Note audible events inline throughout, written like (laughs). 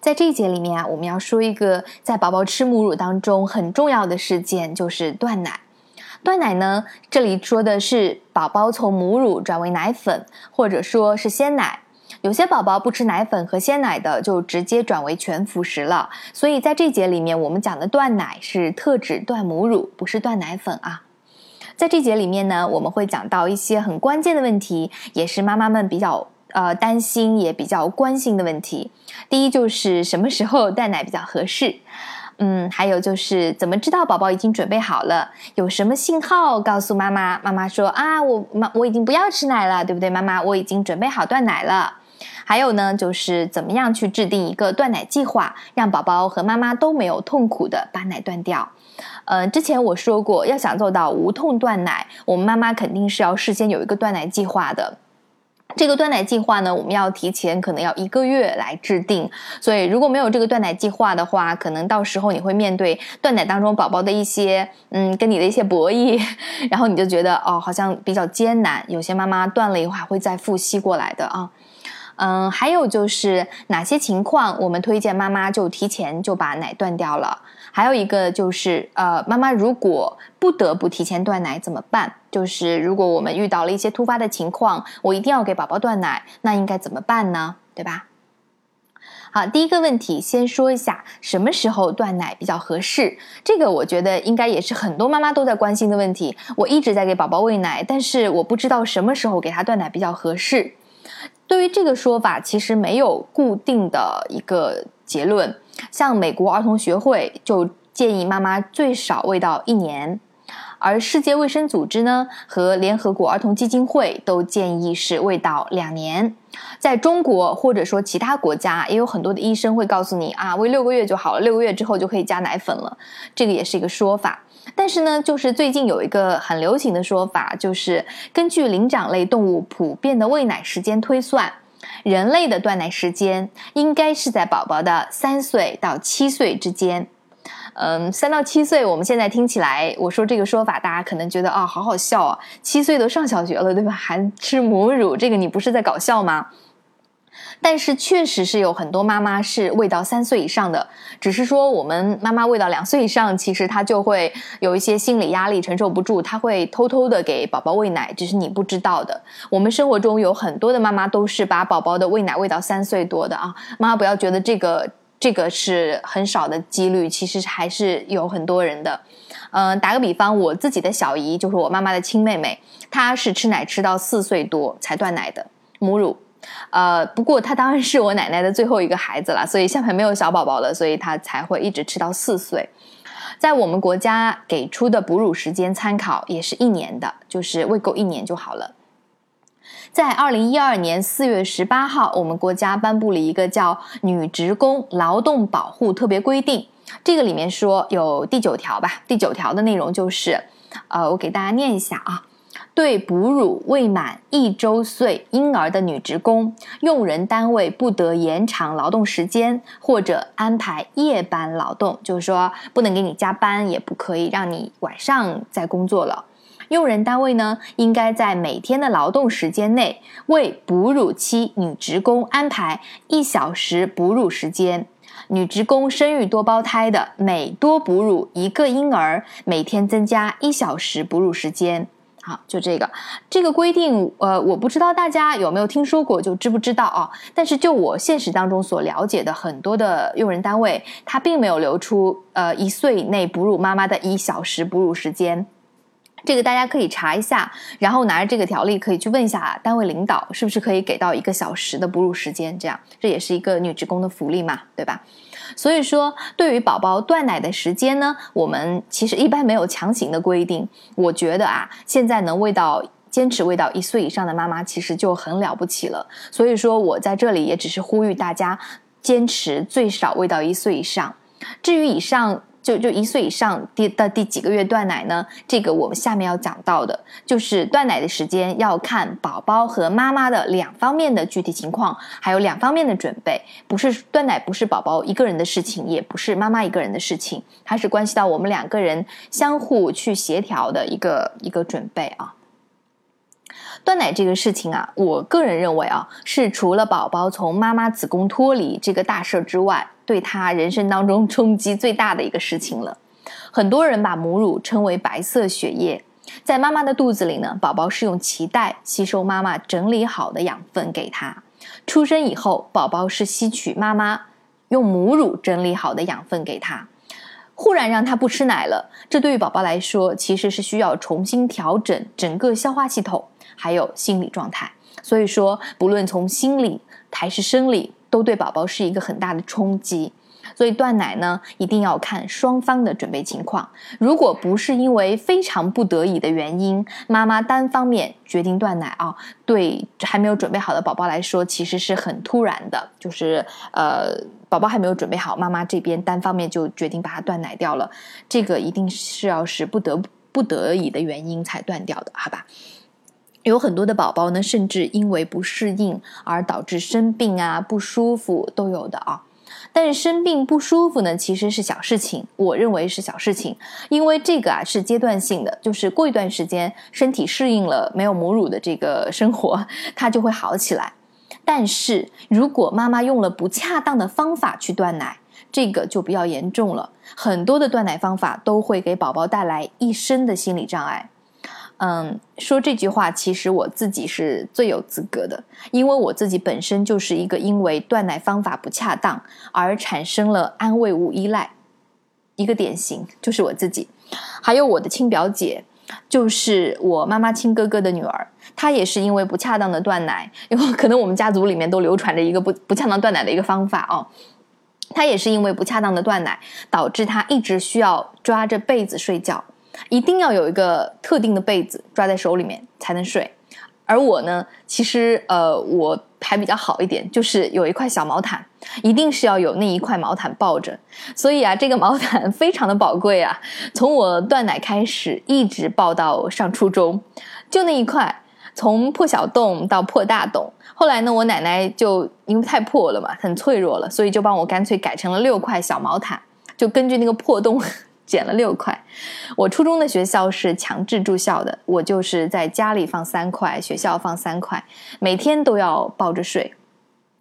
在这一节里面啊，我们要说一个在宝宝吃母乳当中很重要的事件，就是断奶。断奶呢，这里说的是宝宝从母乳转为奶粉，或者说是鲜奶。有些宝宝不吃奶粉和鲜奶的，就直接转为全辅食了。所以在这节里面，我们讲的断奶是特指断母乳，不是断奶粉啊。在这节里面呢，我们会讲到一些很关键的问题，也是妈妈们比较呃担心也比较关心的问题。第一就是什么时候断奶比较合适？嗯，还有就是怎么知道宝宝已经准备好了？有什么信号告诉妈妈？妈妈说啊，我妈我已经不要吃奶了，对不对？妈妈，我已经准备好断奶了。还有呢，就是怎么样去制定一个断奶计划，让宝宝和妈妈都没有痛苦的把奶断掉。呃，之前我说过，要想做到无痛断奶，我们妈妈肯定是要事先有一个断奶计划的。这个断奶计划呢，我们要提前可能要一个月来制定，所以如果没有这个断奶计划的话，可能到时候你会面对断奶当中宝宝的一些嗯跟你的一些博弈，(laughs) 然后你就觉得哦好像比较艰难，有些妈妈断了以后还会再复吸过来的啊，嗯，还有就是哪些情况我们推荐妈妈就提前就把奶断掉了。还有一个就是，呃，妈妈如果不得不提前断奶怎么办？就是如果我们遇到了一些突发的情况，我一定要给宝宝断奶，那应该怎么办呢？对吧？好，第一个问题，先说一下什么时候断奶比较合适。这个我觉得应该也是很多妈妈都在关心的问题。我一直在给宝宝喂奶，但是我不知道什么时候给他断奶比较合适。对于这个说法，其实没有固定的一个结论。像美国儿童学会就建议妈妈最少喂到一年，而世界卫生组织呢和联合国儿童基金会都建议是喂到两年。在中国或者说其他国家，也有很多的医生会告诉你啊，喂六个月就好了，六个月之后就可以加奶粉了，这个也是一个说法。但是呢，就是最近有一个很流行的说法，就是根据灵长类动物普遍的喂奶时间推算。人类的断奶时间应该是在宝宝的三岁到七岁之间。嗯，三到七岁，我们现在听起来，我说这个说法，大家可能觉得啊，好好笑啊，七岁都上小学了，对吧？还吃母乳，这个你不是在搞笑吗？但是确实是有很多妈妈是喂到三岁以上的，只是说我们妈妈喂到两岁以上，其实她就会有一些心理压力承受不住，她会偷偷的给宝宝喂奶，只是你不知道的。我们生活中有很多的妈妈都是把宝宝的喂奶喂到三岁多的啊，妈妈不要觉得这个这个是很少的几率，其实还是有很多人的。嗯，打个比方，我自己的小姨就是我妈妈的亲妹妹，她是吃奶吃到四岁多才断奶的母乳。呃，不过她当然是我奶奶的最后一个孩子了，所以下面没有小宝宝了，所以她才会一直吃到四岁。在我们国家给出的哺乳时间参考也是一年的，就是喂够一年就好了。在二零一二年四月十八号，我们国家颁布了一个叫《女职工劳动保护特别规定》，这个里面说有第九条吧，第九条的内容就是，呃，我给大家念一下啊。对哺乳未满一周岁婴儿的女职工，用人单位不得延长劳动时间或者安排夜班劳动，就是说不能给你加班，也不可以让你晚上再工作了。用人单位呢，应该在每天的劳动时间内为哺乳期女职工安排一小时哺乳时间。女职工生育多胞胎的，每多哺乳一个婴儿，每天增加一小时哺乳时间。好，就这个这个规定，呃，我不知道大家有没有听说过，就知不知道啊？但是就我现实当中所了解的，很多的用人单位，他并没有留出呃一岁以内哺乳妈妈的一小时哺乳时间。这个大家可以查一下，然后拿着这个条例可以去问一下单位领导，是不是可以给到一个小时的哺乳时间？这样，这也是一个女职工的福利嘛，对吧？所以说，对于宝宝断奶的时间呢，我们其实一般没有强行的规定。我觉得啊，现在能喂到坚持喂到一岁以上的妈妈，其实就很了不起了。所以说我在这里也只是呼吁大家，坚持最少喂到一岁以上。至于以上。就就一岁以上第到第几个月断奶呢？这个我们下面要讲到的，就是断奶的时间要看宝宝和妈妈的两方面的具体情况，还有两方面的准备。不是断奶不是宝宝一个人的事情，也不是妈妈一个人的事情，它是关系到我们两个人相互去协调的一个一个准备啊。断奶这个事情啊，我个人认为啊，是除了宝宝从妈妈子宫脱离这个大事之外，对他人生当中 (laughs) 冲击最大的一个事情了。很多人把母乳称为白色血液，在妈妈的肚子里呢，宝宝是用脐带吸收妈妈整理好的养分给他。出生以后，宝宝是吸取妈妈用母乳整理好的养分给他。忽然让他不吃奶了，这对于宝宝来说其实是需要重新调整整个消化系统，还有心理状态。所以说，不论从心理还是生理，都对宝宝是一个很大的冲击。所以断奶呢，一定要看双方的准备情况。如果不是因为非常不得已的原因，妈妈单方面决定断奶啊，对还没有准备好的宝宝来说，其实是很突然的。就是呃，宝宝还没有准备好，妈妈这边单方面就决定把它断奶掉了。这个一定是要是不得不得已的原因才断掉的，好吧？有很多的宝宝呢，甚至因为不适应而导致生病啊、不舒服都有的啊。但是生病不舒服呢，其实是小事情，我认为是小事情，因为这个啊是阶段性的，就是过一段时间身体适应了没有母乳的这个生活，(laughs) 它就会好起来。但是如果妈妈用了不恰当的方法去断奶，这个就比较严重了，很多的断奶方法都会给宝宝带来一生的心理障碍。嗯，说这句话，其实我自己是最有资格的，因为我自己本身就是一个因为断奶方法不恰当而产生了安慰物依赖，一个典型就是我自己，还有我的亲表姐，就是我妈妈亲哥哥的女儿，她也是因为不恰当的断奶，因为可能我们家族里面都流传着一个不不恰当断奶的一个方法哦，她也是因为不恰当的断奶，导致她一直需要抓着被子睡觉。一定要有一个特定的被子抓在手里面才能睡，而我呢，其实呃我还比较好一点，就是有一块小毛毯，一定是要有那一块毛毯抱着。所以啊，这个毛毯非常的宝贵啊，(laughs) 从我断奶开始一直抱到上初中，就那一块，从破小洞到破大洞。后来呢，我奶奶就因为太破了嘛，很脆弱了，所以就帮我干脆改成了六块小毛毯，就根据那个破洞。减了六块，我初中的学校是强制住校的，我就是在家里放三块，学校放三块，每天都要抱着睡。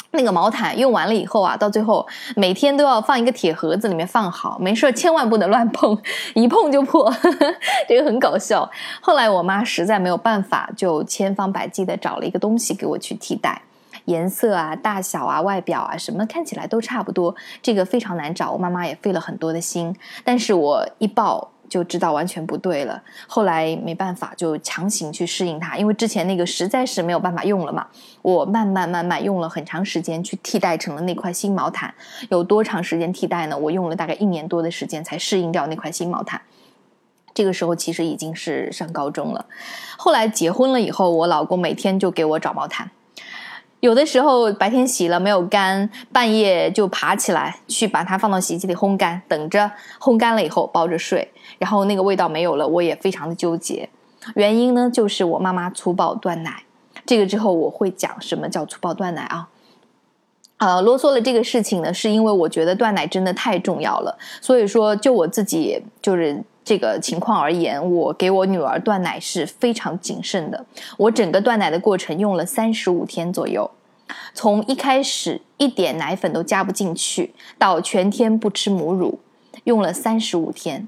那个毛毯用完了以后啊，到最后每天都要放一个铁盒子里面放好，没事千万不能乱碰，一碰就破，(laughs) 这个很搞笑。后来我妈实在没有办法，就千方百计的找了一个东西给我去替代。颜色啊、大小啊、外表啊，什么看起来都差不多，这个非常难找。我妈妈也费了很多的心，但是我一抱就知道完全不对了。后来没办法，就强行去适应它，因为之前那个实在是没有办法用了嘛。我慢慢慢慢用了很长时间去替代成了那块新毛毯。有多长时间替代呢？我用了大概一年多的时间才适应掉那块新毛毯。这个时候其实已经是上高中了。后来结婚了以后，我老公每天就给我找毛毯。有的时候白天洗了没有干，半夜就爬起来去把它放到洗衣机里烘干，等着烘干了以后抱着睡，然后那个味道没有了，我也非常的纠结。原因呢，就是我妈妈粗暴断奶。这个之后我会讲什么叫粗暴断奶啊？呃，啰嗦了这个事情呢，是因为我觉得断奶真的太重要了。所以说，就我自己就是这个情况而言，我给我女儿断奶是非常谨慎的。我整个断奶的过程用了三十五天左右，从一开始一点奶粉都加不进去，到全天不吃母乳，用了三十五天。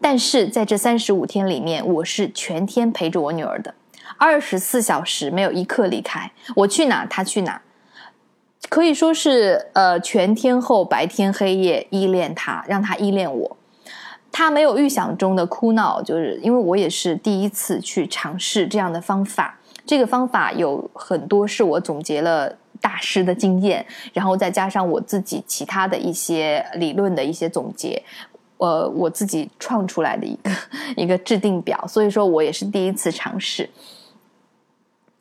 但是在这三十五天里面，我是全天陪着我女儿的，二十四小时没有一刻离开，我去哪她去哪。可以说是呃全天候白天黑夜依恋她，让她依恋我。他没有预想中的哭闹，就是因为我也是第一次去尝试这样的方法。这个方法有很多是我总结了大师的经验，然后再加上我自己其他的一些理论的一些总结，呃，我自己创出来的一个一个制定表。所以说我也是第一次尝试。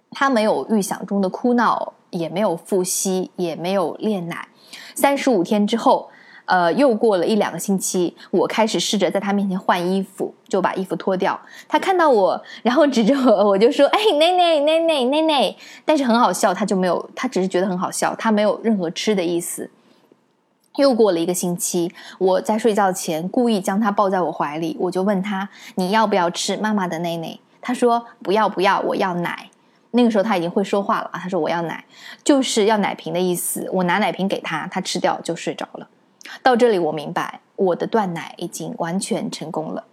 他没有预想中的哭闹。也没有复吸，也没有练奶。三十五天之后，呃，又过了一两个星期，我开始试着在他面前换衣服，就把衣服脱掉。他看到我，然后指着我，我就说：“哎，奶奶，奶奶，奶奶。”但是很好笑，他就没有，他只是觉得很好笑，他没有任何吃的意思。又过了一个星期，我在睡觉前故意将他抱在我怀里，我就问他：“你要不要吃妈妈的奶奶？”他说：“不要，不要，我要奶。”那个时候他已经会说话了啊，他说：“我要奶，就是要奶瓶的意思。”我拿奶瓶给他，他吃掉就睡着了。到这里我明白我的断奶已经完全成功了。